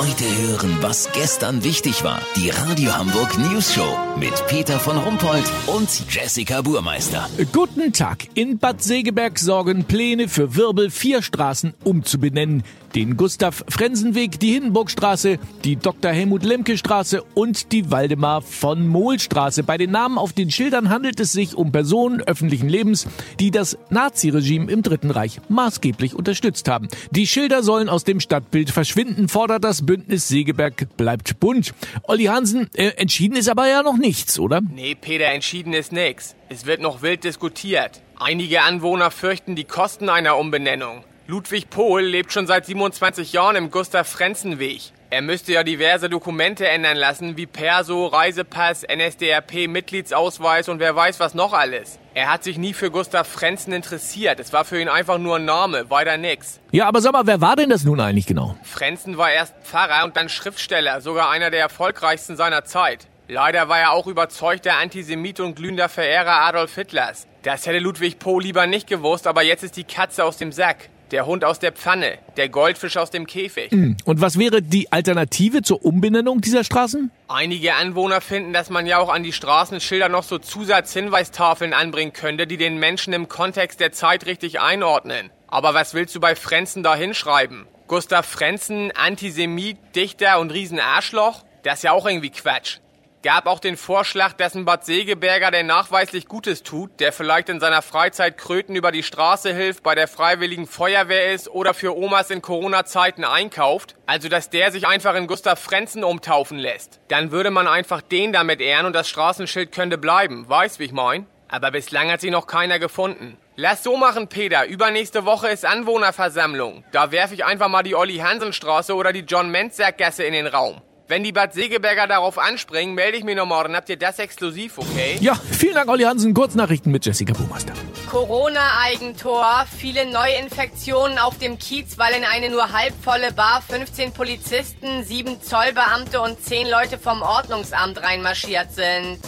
Heute hören, was gestern wichtig war. Die Radio Hamburg News Show mit Peter von Rumpold und Jessica Burmeister. Guten Tag. In Bad Segeberg sorgen Pläne für Wirbel, vier Straßen umzubenennen. Den Gustav-Frensen-Weg, die Hindenburgstraße, die Dr. Helmut Lemke-Straße und die Waldemar von Mohl-Straße. Bei den Namen auf den Schildern handelt es sich um Personen öffentlichen Lebens, die das Naziregime im Dritten Reich maßgeblich unterstützt haben. Die Schilder sollen aus dem Stadtbild verschwinden, fordert das Bündnis Segeberg bleibt bunt. Olli Hansen, äh, entschieden ist aber ja noch nichts, oder? Nee, Peter, entschieden ist nix. Es wird noch wild diskutiert. Einige Anwohner fürchten die Kosten einer Umbenennung. Ludwig Pohl lebt schon seit 27 Jahren im Gustav-Frenzen-Weg. Er müsste ja diverse Dokumente ändern lassen, wie Perso, Reisepass, NSDAP, Mitgliedsausweis und wer weiß was noch alles. Er hat sich nie für Gustav Frenzen interessiert. Es war für ihn einfach nur ein Name, weiter nix. Ja, aber sag mal, wer war denn das nun eigentlich genau? Frenzen war erst Pfarrer und dann Schriftsteller, sogar einer der erfolgreichsten seiner Zeit. Leider war er auch überzeugter Antisemit und glühender Verehrer Adolf Hitlers. Das hätte Ludwig Pohl lieber nicht gewusst, aber jetzt ist die Katze aus dem Sack. Der Hund aus der Pfanne, der Goldfisch aus dem Käfig. Hm. Und was wäre die Alternative zur Umbenennung dieser Straßen? Einige Anwohner finden, dass man ja auch an die Straßenschilder noch so Zusatzhinweistafeln anbringen könnte, die den Menschen im Kontext der Zeit richtig einordnen. Aber was willst du bei Frenzen da hinschreiben? Gustav Frenzen, Antisemit, Dichter und Riesenarschloch? Das ist ja auch irgendwie Quatsch gab auch den Vorschlag, dass ein Bad Segeberger, der nachweislich Gutes tut, der vielleicht in seiner Freizeit Kröten über die Straße hilft, bei der Freiwilligen Feuerwehr ist oder für Omas in Corona-Zeiten einkauft, also dass der sich einfach in Gustav Frenzen umtaufen lässt. Dann würde man einfach den damit ehren und das Straßenschild könnte bleiben, weißt wie ich mein? Aber bislang hat sie noch keiner gefunden. Lass so machen, Peter. Übernächste Woche ist Anwohnerversammlung. Da werfe ich einfach mal die Olli Hansen Straße oder die John Menzer Gasse in den Raum. Wenn die Bad Segeberger darauf anspringen, melde ich mich noch morgen. Habt ihr das exklusiv, okay? Ja, vielen Dank, Olli Hansen. Kurznachrichten mit Jessica Buhmeister. Corona-Eigentor. Viele Neuinfektionen auf dem Kiez, weil in eine nur halbvolle Bar 15 Polizisten, 7 Zollbeamte und 10 Leute vom Ordnungsamt reinmarschiert sind.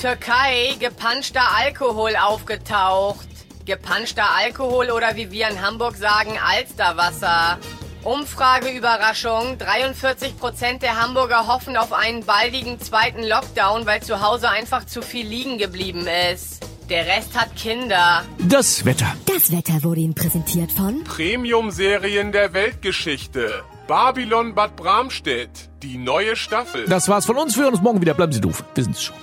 Türkei, gepanschter Alkohol aufgetaucht. Gepanschter Alkohol oder wie wir in Hamburg sagen, Alsterwasser. Umfrageüberraschung. 43 Prozent der Hamburger hoffen auf einen baldigen zweiten Lockdown, weil zu Hause einfach zu viel liegen geblieben ist. Der Rest hat Kinder. Das Wetter. Das Wetter wurde Ihnen präsentiert von Premium-Serien der Weltgeschichte. Babylon Bad Bramstedt. Die neue Staffel. Das war's von uns. Wir hören uns morgen wieder. Bleiben Sie doof. Wir sind's schon.